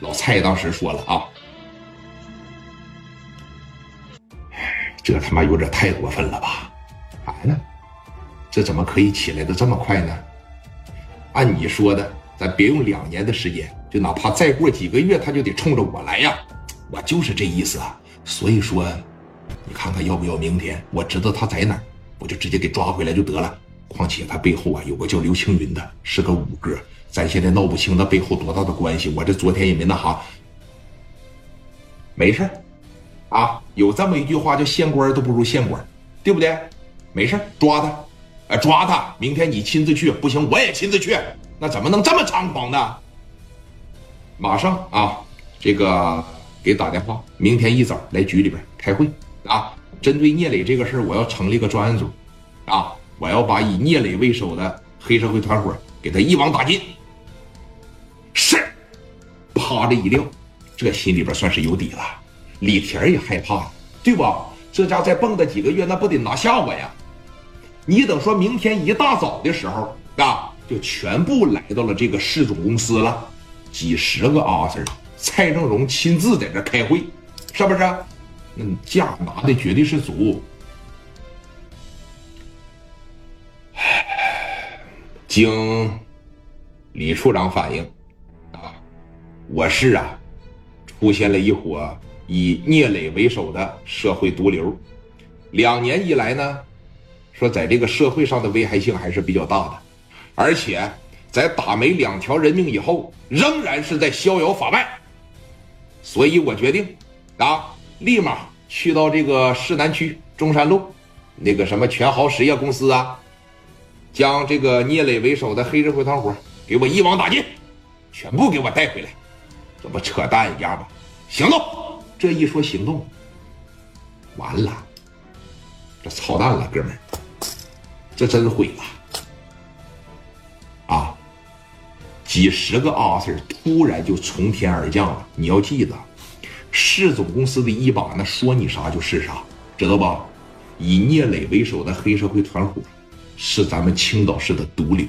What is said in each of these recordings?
老蔡当时说了啊，这他妈有点太过分了吧？啥呢？这怎么可以起来的这么快呢？按你说的，咱别用两年的时间，就哪怕再过几个月，他就得冲着我来呀！我就是这意思啊。所以说，你看看要不要明天？我知道他在哪儿，我就直接给抓回来就得了。况且他背后啊有个叫刘青云的，是个五哥，咱现在闹不清他背后多大的关系。我这昨天也没那哈，没事啊，有这么一句话叫“县官都不如县官”，对不对？没事抓他，哎，抓他！明天你亲自去，不行我也亲自去。那怎么能这么猖狂呢？马上啊，这个给打电话，明天一早来局里边开会啊。针对聂磊这个事儿，我要成立个专案组啊。我要把以聂磊为首的黑社会团伙给他一网打尽。啪的一撂，这心里边算是有底了。李田也害怕，对吧？这家再蹦跶几个月，那不得拿下我呀？你等说明天一大早的时候啊，就全部来到了这个市总公司了，几十个阿 Sir，蔡正荣亲自在这开会，是不是？那价拿的绝对是足。经李处长反映，我市啊出现了一伙以聂磊为首的社会毒瘤，两年以来呢，说在这个社会上的危害性还是比较大的，而且在打没两条人命以后，仍然是在逍遥法外，所以我决定啊，立马去到这个市南区中山路那个什么全豪实业公司啊。将这个聂磊为首的黑社会团伙给我一网打尽，全部给我带回来，这不扯淡一样吗？行动！这一说行动，完了，这操蛋了，哥们，这真毁了啊！几十个阿 Sir 突然就从天而降了。你要记得，市总公司的一把，那说你啥就是啥，知道吧？以聂磊为首的黑社会团伙。是咱们青岛市的毒瘤，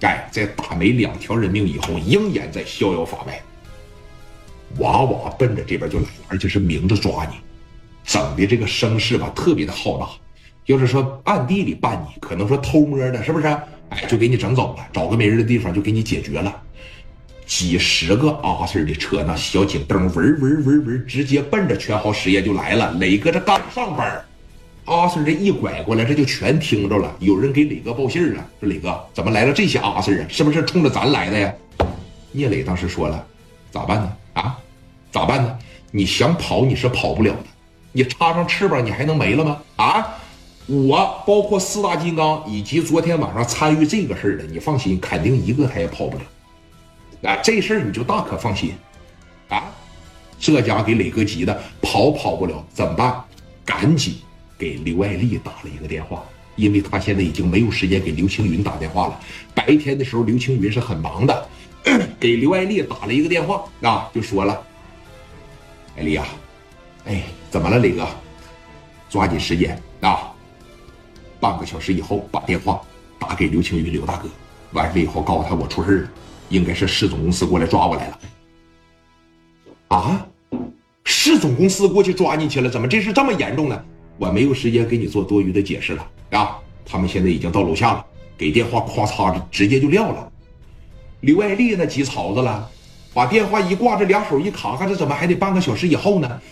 哎，在打没两条人命以后，仍然在逍遥法外，哇哇奔着这边就来了，而且是明着抓你，整的这个声势吧特别的浩大。要是说暗地里办你，可能说偷摸的，是不是？哎，就给你整走了，找个没人的地方就给你解决了。几十个阿 Sir 的车，那小警灯嗡嗡嗡嗡，直接奔着全豪实业就来了。磊哥这刚上班。阿 Sir 这一拐过来，这就全听着了。有人给磊哥报信了，说磊哥怎么来了这些阿 Sir 啊？是不是冲着咱来的呀？聂磊当时说了，咋办呢？啊，咋办呢？你想跑你是跑不了的，你插上翅膀你还能没了吗？啊，我包括四大金刚以及昨天晚上参与这个事儿的，你放心，肯定一个他也跑不了。啊，这事儿你就大可放心。啊，这家给磊哥急的，跑跑不了，怎么办？赶紧。给刘爱丽打了一个电话，因为他现在已经没有时间给刘青云打电话了。白天的时候，刘青云是很忙的，给刘爱丽打了一个电话啊，就说了：“爱丽啊，哎，怎么了，磊哥？抓紧时间啊，半个小时以后把电话打给刘青云刘大哥，完了以后告诉他我出事了，应该是市总公司过来抓我来了。”啊，市总公司过去抓你去了？怎么这事这么严重呢？我没有时间给你做多余的解释了啊！他们现在已经到楼下了，给电话咵嚓的直接就撂了。刘爱丽那急槽子了，把电话一挂，这两手一卡，看这怎么还得半个小时以后呢？